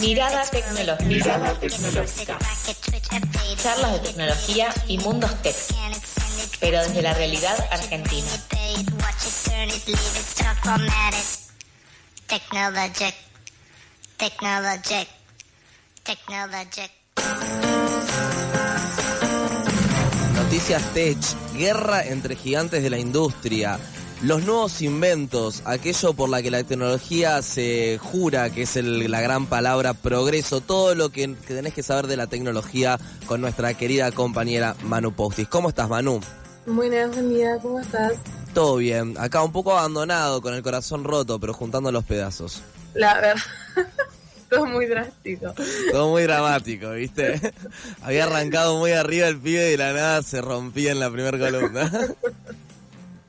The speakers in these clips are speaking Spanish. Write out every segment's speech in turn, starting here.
Mirada tecnológica. Charlas de tecnología y mundos tech, pero desde la realidad argentina. Technologic. Technologic. Technologic. Noticias Tech, guerra entre gigantes de la industria, los nuevos inventos, aquello por la que la tecnología se jura que es la gran palabra progreso, todo lo que, tenés que saber de la tecnología con nuestra querida compañera Manu Postis. ¿Cómo estás, Manu? Buenas, buen día, ¿cómo estás? Todo bien, acá un poco abandonado, con el corazón roto, pero juntando los pedazos. La verdad. todo muy drástico. Todo muy dramático, ¿viste? Había arrancado muy arriba el pibe y de la nada se rompía en la primera columna.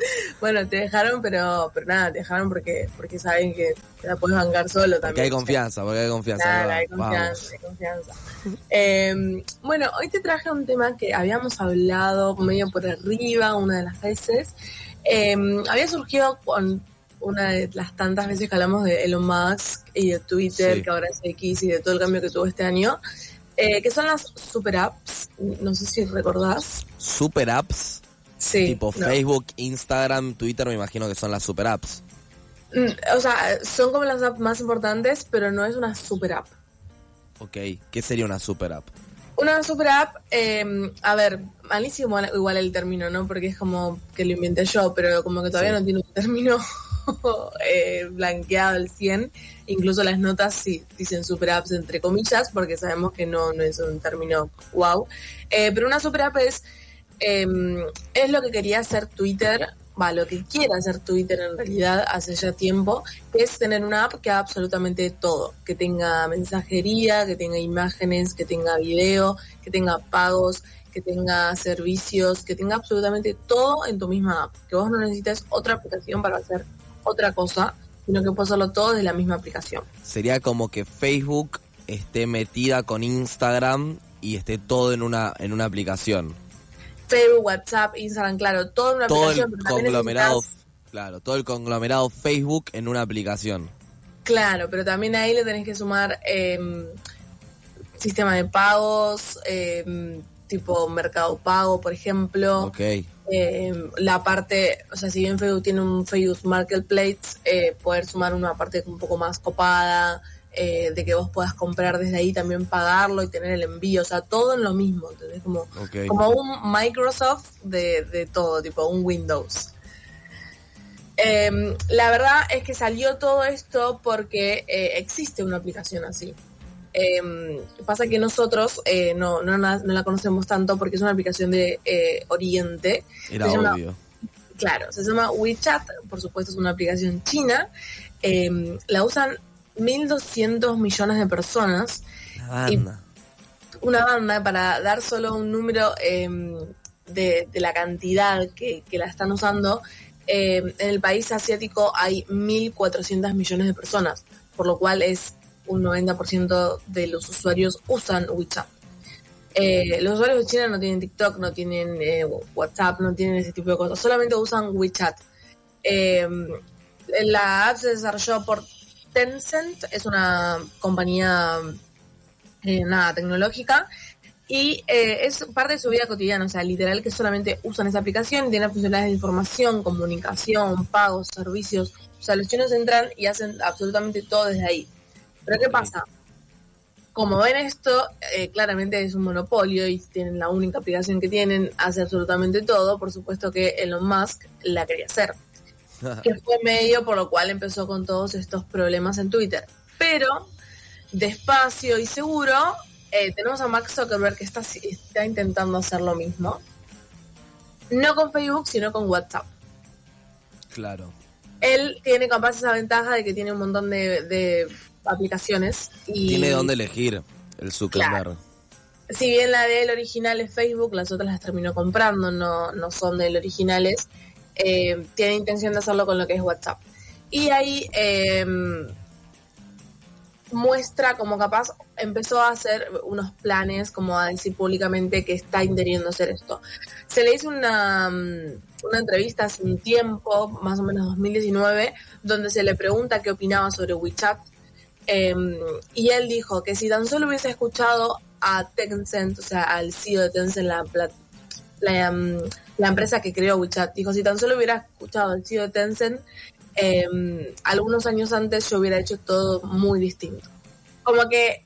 Bueno, te dejaron, pero, pero nada, te dejaron porque, porque saben que la puedes bancar solo también. Porque hay confianza, porque hay confianza. Claro, hay confianza, hay confianza. Em, bueno, hoy te traje un tema que habíamos hablado medio por arriba una de las veces. Em, había surgido con una de las tantas veces que hablamos de Elon Musk y de Twitter, que ahora es X, y de todo el cambio que tuvo este año, eh, que son las super apps. No sé si recordás. ¿Super apps? Sí. Tipo Facebook, Instagram, Twitter, me imagino que son las super apps. Mm, o sea, son como las apps más importantes, pero no es una super app. Ok, ¿qué sería una super app? Una super app, em, a ver, malísimo igual el término, ¿no? Porque es como que lo inventé yo, pero como que todavía no tiene un término eh, blanqueado al 100. Incluso las notas sí dicen super apps entre comillas, porque sabemos que no, no es un término wow. Eh, pero una super app es, em, es lo que quería hacer Twitter, va, lo que quiere hacer Twitter en realidad hace ya tiempo, es tener una app que haga absolutamente todo, que tenga mensajería, que tenga imágenes, que tenga video, que tenga pagos, que tenga servicios, que tenga absolutamente todo en tu misma app, que vos no necesites otra aplicación para hacer otra cosa, sino que puedo hacerlo todo desde la misma aplicación. Sería como que Facebook esté metida con Instagram y esté todo en una, en una aplicación. Facebook, WhatsApp, Instagram, claro, todo en una todo aplicación. El conglomerado, claro, todo el conglomerado Facebook en una aplicación. Claro, pero también ahí le tenés que sumar eh, sistema de pagos, eh, tipo Mercado Pago, por ejemplo. Ok. Eh, la parte, o sea, si bien Facebook tiene un Facebook Marketplace, eh, poder sumar una parte un poco más copada, eh, de que vos puedas comprar desde ahí, también pagarlo y tener el envío, o sea, todo en lo mismo, ¿entendés? Como, como un Microsoft de, de todo, tipo un Windows. Em, la verdad es que salió todo esto porque existe una aplicación así. Eh, pasa que nosotros eh, no, no, la conocemos tanto porque es una aplicación de eh, Oriente. Era obvio. claro, se llama WeChat, por supuesto es una aplicación china. Em, la usan 1.200 millones de personas. Una banda. una banda para dar solo un número em, de, de, la cantidad que, que la están usando. en el país asiático hay 1.400 millones de personas, por lo cual es un 90% de los usuarios usan WeChat. Eh, los usuarios de China no tienen TikTok, no tienen eh, WhatsApp, no tienen ese tipo de cosas, solamente usan WeChat. Eh, la app se desarrolló por Tencent, es una compañía nada tecnológica y es parte de su vida cotidiana, o sea, literal que solamente usan esa aplicación, tiene funcionalidades de información, comunicación, pagos, servicios, o sea, los chinos entran y hacen absolutamente todo desde ahí. Pero ¿qué pasa? Como ven esto, eh, claramente es un monopolio y tienen la única aplicación que tienen, hace absolutamente todo. Por supuesto que Elon Musk la quería hacer. Que fue medio por lo cual empezó con todos estos problemas en Twitter. Pero, despacio y seguro, eh, tenemos a Max Zuckerberg que está, está intentando hacer lo mismo. No con Facebook, sino con WhatsApp. Claro. Él tiene capaz esa ventaja de que tiene un montón de aplicaciones. Y, Tiene dónde elegir el Zuckerberg. Si bien la de él original es Facebook, las otras las terminó comprando, no, no son de él originales. Eh, tiene intención de hacerlo con lo que es WhatsApp. Y ahí, em, muestra como capaz empezó a hacer unos planes, como a decir públicamente que está intentando hacer esto. Se le hizo una, mm, una entrevista hace un tiempo, más o menos 2019, donde se le pregunta qué opinaba sobre WeChat. Em, y él dijo que si tan solo hubiese escuchado a Tencent, o sea, al CEO de Tencent, la, la, mm, la empresa que creó WeChat, dijo, si tan solo hubiera escuchado al CEO de Tencent, eh, algunos años antes yo hubiera hecho todo muy distinto. Como que...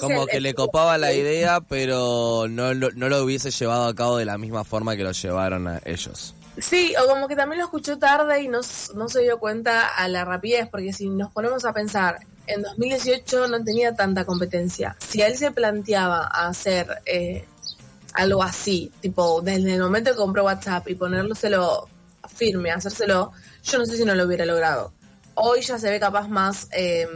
Como que le copaba la idea, pero no, no, lo hubiese llevado a cabo de la misma forma que lo llevaron a ellos. Sí, o como que también lo escuchó tarde y no, no se dio cuenta a la rapidez, porque si nos ponemos a pensar, en 2018 no tenía tanta competencia. Si él se planteaba hacer eh, algo así, tipo desde el momento que compró WhatsApp y ponérselo firme, hacérselo, yo no sé si no lo hubiera logrado. Hoy ya se ve capaz más, eh,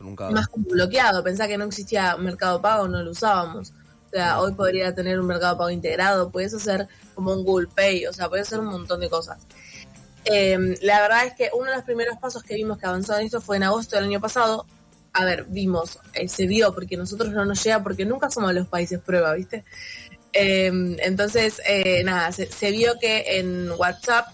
más bloqueado. Pensá que no existía mercado pago, no lo usábamos. O sea, hoy podría tener un mercado pago integrado, puedes hacer como un Google Pay, o sea, puedes hacer un montón de cosas. Em, la verdad es que uno de los primeros pasos que vimos que avanzó en esto fue en agosto del año pasado. A ver, vimos, eh, se vio, porque nosotros no nos llega, porque nunca somos los países prueba, ¿viste? Em, entonces, eh, nada, se, vio que en WhatsApp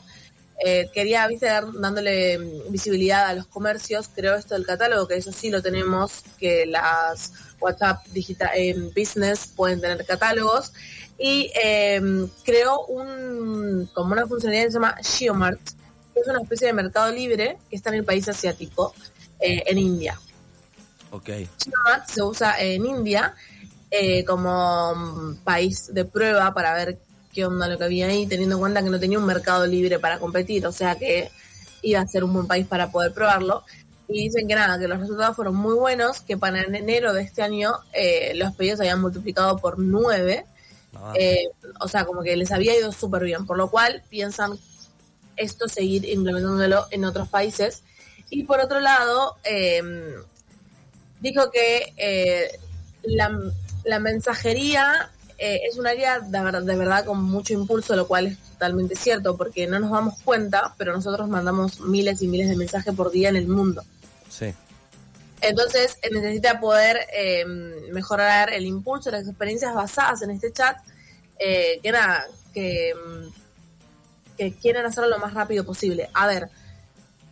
eh, quería, viste, dándole visibilidad a los comercios, creo esto del catálogo, que eso sí lo tenemos, que las WhatsApp digital, Business pueden tener catálogos, y em, creó un, como una funcionalidad que se llama Geomart, que es una especie de mercado libre que está en el país asiático, eh, en India. Ok. Geomart se usa en India eh, como país de prueba para ver qué onda lo que había ahí, teniendo en cuenta que no tenía un mercado libre para competir, o sea que iba a ser un buen país para poder probarlo. Y dicen que nada, que los resultados fueron muy buenos, que para enero de este año eh, los pedidos habían multiplicado por nueve. Ah. Eh, o sea, como que les había ido súper bien, por lo cual piensan esto seguir implementándolo en otros países. Y por otro lado, em, dijo que eh, la, la mensajería eh, es un área de, de, verdad con mucho impulso, lo cual es totalmente cierto, porque no nos damos cuenta, pero nosotros mandamos miles y miles de mensajes por día en el mundo. Sí. Entonces eh, necesita poder eh, mejorar el impulso, las experiencias basadas en este chat, que nada, que, que quieren hacerlo lo más rápido posible. A ver,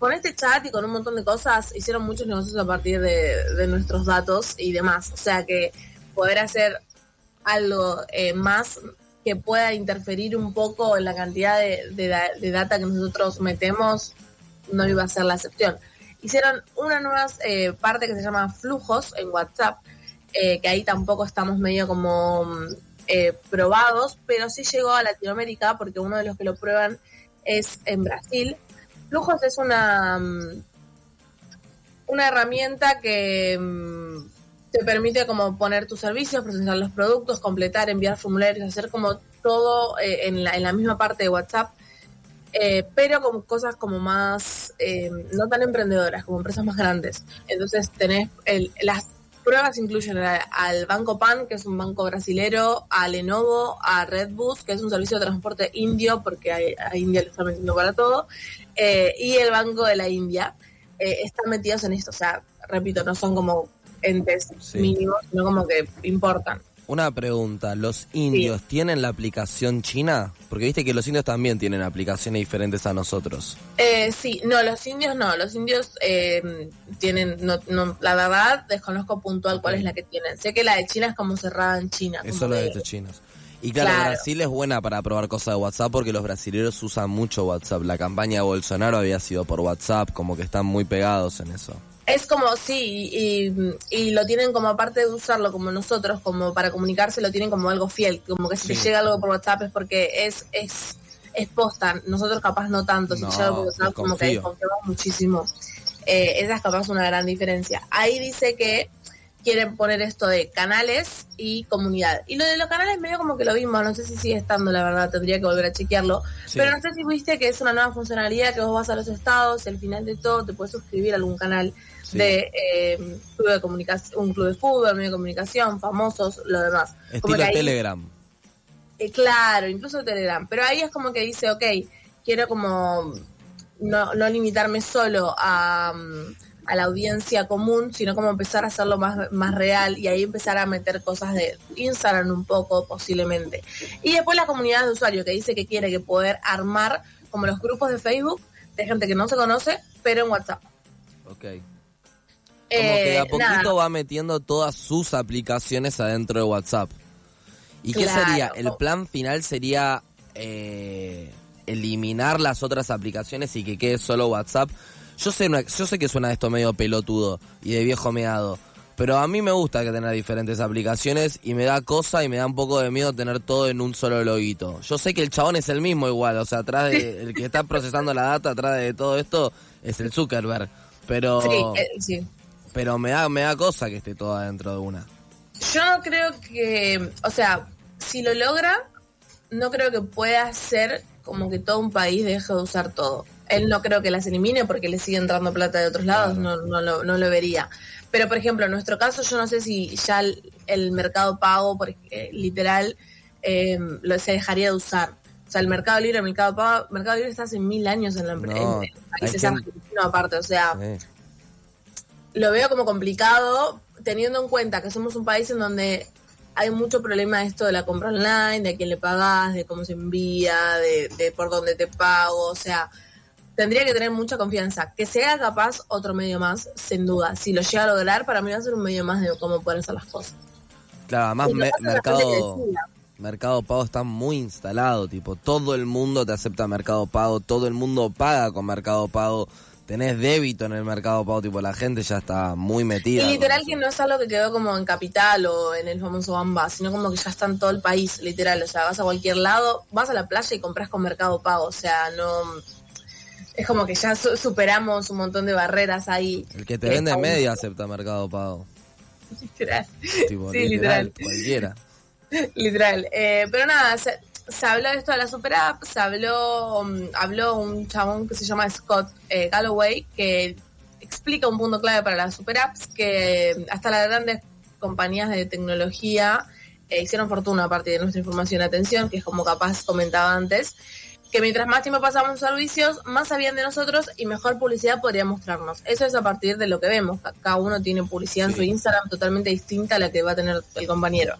con este chat y con un montón de cosas hicieron muchos negocios a partir de, nuestros datos y demás. O sea que poder hacer algo eh, más que pueda interferir un poco en la cantidad de, de, data que nosotros metemos, no iba a ser la excepción. Hicieron una nueva eh, parte que se llama flujos en WhatsApp, eh, que ahí tampoco estamos medio como probados, pero sí llegó a Latinoamérica porque uno de los que lo prueban es en Brasil. Flujos es una, mm, una herramienta que mm, te permite como poner tus servicios, presentar los productos, completar, enviar formularios, hacer como todo eh, en, la, en la misma parte de WhatsApp, eh, pero con cosas como más, eh, no tan emprendedoras, como empresas más grandes. Entonces tenés, el, las pruebas incluyen al Banco Pan, que es un banco brasilero, a Lenovo, a Redbus, que es un servicio de transporte indio, porque a, India le está metiendo para todo, y el Banco de la India. están metidos en esto, o sea, repito, no son como entes mínimos, no como que importan. Una pregunta, ¿los indios tienen la aplicación china? Porque viste que los indios también tienen aplicaciones diferentes a nosotros. Eh, sí, no, los indios no, los indios eh, tienen, no, no, la verdad desconozco puntual cuál es la que tienen. Sé que la de China es como cerrada en China. Eso lo de hecho chinos. Y claro, Brasil es buena para probar cosas de WhatsApp porque los brasileños usan mucho WhatsApp. La campaña de Bolsonaro había sido por WhatsApp, como que están muy pegados en eso. Es como, sí, y, y, lo tienen como aparte de usarlo como nosotros, como para comunicarse, lo tienen como algo fiel, como que si te llega algo por WhatsApp es porque es, es, es posta, nosotros capaz no tanto, si llega por WhatsApp como que confiamos muchísimo. Eh, esa es capaz una gran diferencia. Ahí dice que quieren poner esto de canales y comunidad. Y lo de los canales medio como que lo vimos, no sé si sigue estando, la verdad, tendría que volver a chequearlo. Pero no sé si viste que es una nueva funcionalidad que vos vas a los estados y al final de todo te puedes suscribir a algún canal de eh, club de comunicación, un club de fútbol, medio de comunicación, famosos, lo demás. Estilo Telegram. Eh, claro, incluso Telegram. Pero ahí es como que dice, ok, quiero como no, no limitarme solo a, a la audiencia común, sino como empezar a hacerlo más, más real y ahí empezar a meter cosas de Instagram un poco posiblemente. Y después la comunidad de usuarios que dice que quiere que poder armar como los grupos de Facebook de gente que no se conoce, pero en WhatsApp. Ok. Como que a poquito va metiendo todas sus aplicaciones adentro de WhatsApp. ¿Y qué sería? ¿El plan final sería eh, eliminar las otras aplicaciones y que quede solo WhatsApp? Yo sé, yo sé que suena esto medio pelotudo y de viejo meado, pero a mí me gusta que tener diferentes aplicaciones y me da cosa y me da un poco de miedo tener todo en un solo loguito. Yo sé que el chabón es el mismo igual, o sea, atrás de el que está procesando la data, atrás de todo esto es el Zuckerberg, pero sí, eh, pero me da me da cosa que esté todo adentro de una. Yo no creo que, o sea, si lo logra, no creo que pueda ser como que todo un país deje de usar todo. Él no creo que las elimine porque le sigue entrando plata de otros lados, no, no, lo, no lo vería. Pero, por ejemplo, en nuestro caso, yo no sé si ya el, mercado pago, porque, literal, eh, lo, se dejaría de usar. O sea, el mercado libre, el mercado pago, mercado libre está hace mil años en la empresa, países aparte. O sea, lo veo como complicado, teniendo en cuenta que somos un país en donde hay mucho problema de esto de la compra online, de a quién le pagas, de cómo se envía, de, por dónde te pago, o sea, tendría que tener mucha confianza. Que sea capaz otro medio más, sin duda. Si lo llega a lograr, para mí va a ser un medio más de cómo pueden ser las cosas. Claro, además mercado, mercado Pago está muy instalado, tipo, todo el mundo te acepta Mercado Pago, todo el mundo paga con Mercado Pago tenés débito en el mercado pago, tipo la gente ya está muy metida. Y literal que no es algo que quedó como en Capital o en el famoso Bamba, sino como que ya está en todo el país, literal. O sea, vas a cualquier lado, vas a la playa y compras con mercado pago. O sea, no... Es como que ya superamos un montón de barreras ahí. El que te vende media acepta mercado pago. Literal. Tipo, sí, literal, Cualquiera. literal. Eh, pero nada, se habló de esto de la super app, se habló, um, habló un chabón que se llama Scott eh, Galloway, que explica un punto clave para las super apps, que hasta las grandes compañías de tecnología eh, hicieron fortuna a partir de nuestra información y atención, que es como capaz comentaba antes, que mientras más tiempo pasamos en servicios, más sabían de nosotros y mejor publicidad podría mostrarnos. Eso es a partir de lo que vemos. Cada uno tiene publicidad en su Instagram totalmente distinta a la que va a tener el compañero.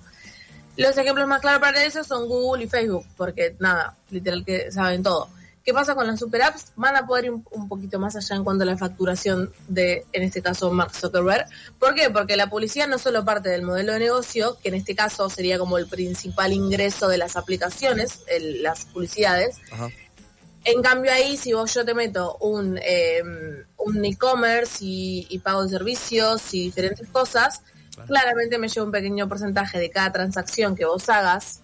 Los ejemplos más claros para eso son Google y Facebook, porque nada, literal que saben todo. ¿Qué pasa con las super apps? Van a poder ir un, poquito más allá en cuanto a la facturación de, en este caso, Mark Zuckerberg. ¿Por qué? Porque la publicidad no solo parte del modelo de negocio, que en este caso sería como el principal ingreso de las aplicaciones, las publicidades. En cambio ahí, si vos yo te meto un, em, un e-commerce y, y pago de servicios y diferentes cosas, claramente me lleva un pequeño porcentaje de cada transacción que vos hagas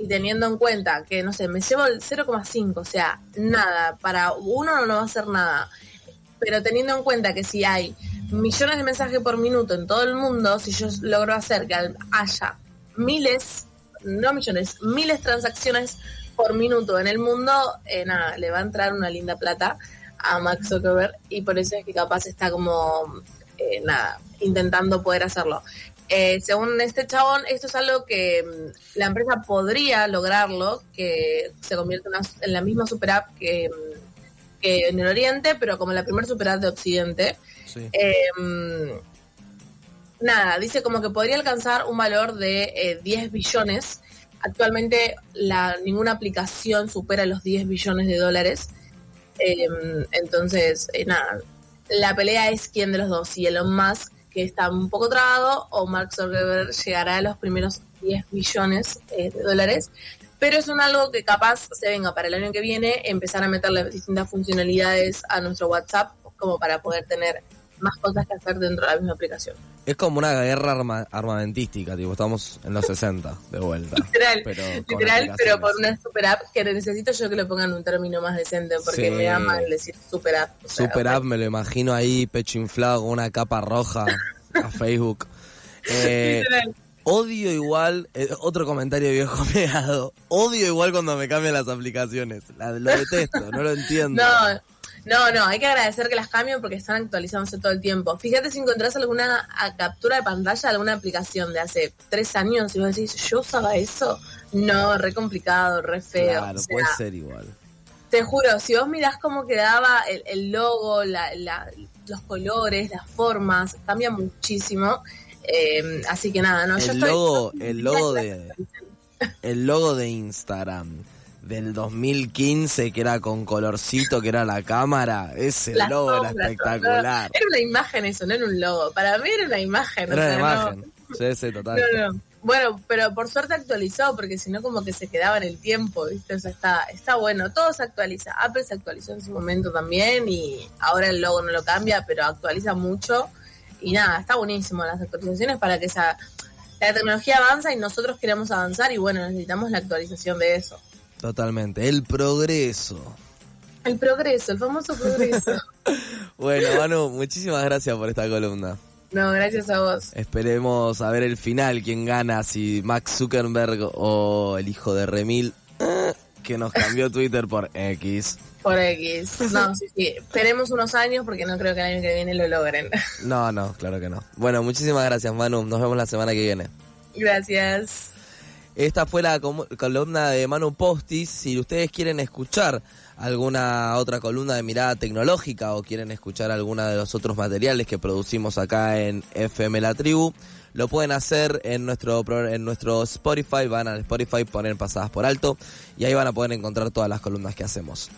y teniendo en cuenta que, no sé, me llevo el 0,5, o sea, nada, para uno no va a hacer nada, pero teniendo en cuenta que si hay millones de mensajes por minuto en todo el mundo, si yo logro hacer que haya miles, no millones, miles transacciones por minuto en el mundo, eh, nada, le va a entrar una linda plata a Max Zuckerberg y por eso es que capaz está como, eh, nada, intentando poder hacerlo. Eh, según este chabón, esto es algo que mm, la empresa podría lograrlo, que se convierta en, la misma super app que, mm, que, en el Oriente, pero como la primera super app de Occidente. Eh, mm, nada, dice como que podría alcanzar un valor de 10 eh, billones. Actualmente la, ninguna aplicación supera los 10 billones de dólares. entonces, nada, la pelea es quién de los dos, si Elon Musk que está un poco trabado, o Mark Zuckerberg llegará a los primeros 10 millones eh, de dólares. Pero es un algo que capaz se venga para el año que viene, empezar a meterle distintas funcionalidades a nuestro WhatsApp, como para poder tener más cosas que hacer dentro de la misma aplicación. Es como una guerra armamentística, tipo, estamos en los 60 de vuelta. literal, pero, literal, pero por una super app que necesito yo que le pongan un término más decente, porque me da mal decir super app. super app, me lo imagino ahí, pecho inflado, con una capa roja a Facebook. Eh, odio igual, eh, otro comentario viejo pegado, odio igual cuando me cambian las aplicaciones. lo detesto, no lo entiendo. No, no, no, hay que agradecer que las cambien porque están actualizándose todo el tiempo. Fíjate si encontrás alguna captura de pantalla de alguna aplicación de hace tres años y vos decís, ¿yo usaba eso? No, re complicado, re feo. Claro, puede ser igual. Te juro, si vos mirás cómo quedaba el, logo, la, los colores, las formas, cambia muchísimo. Eh, así que nada, ¿no? El Yo estoy- logo, el logo de, el logo de Instagram del 2015 que era con colorcito, que era la cámara, ese Las logo era espectacular. Era una imagen eso, no era un logo. Para mí era una imagen. o sea, una no- imagen. Sí, sí, total. No, no. Bueno, pero por suerte actualizó, porque si no como que se quedaba en el tiempo, ¿viste? O sea, está, está bueno, todo se actualiza. Apple se actualizó en su momento también y ahora el logo no lo cambia, pero actualiza mucho. Y nada, está buenísimo las actualizaciones para que esa, la tecnología avanza y nosotros queremos avanzar y bueno, necesitamos la actualización de eso. Totalmente. El progreso. El progreso, el famoso progreso. Bueno, Manu, muchísimas gracias por esta columna. no, gracias a vos. Esperemos a ver el final, quién gana, si Max Zuckerberg o el hijo de Remil, eh, que nos cambió Twitter por X. Por X. No, sí, sí. Esperemos unos años porque no creo que el año que viene lo logren. No, no, claro que no. Bueno, muchísimas gracias, Manu. Nos vemos la semana que viene. Gracias. Esta fue la columna de Manu Postis. Si ustedes quieren escuchar alguna otra columna de mirada tecnológica o quieren escuchar alguna de los otros materiales que producimos acá en FM La Tribu, lo pueden hacer en nuestro en nuestro Spotify. Van al Spotify, poner pasadas por alto y ahí van a poder encontrar todas las columnas que hacemos.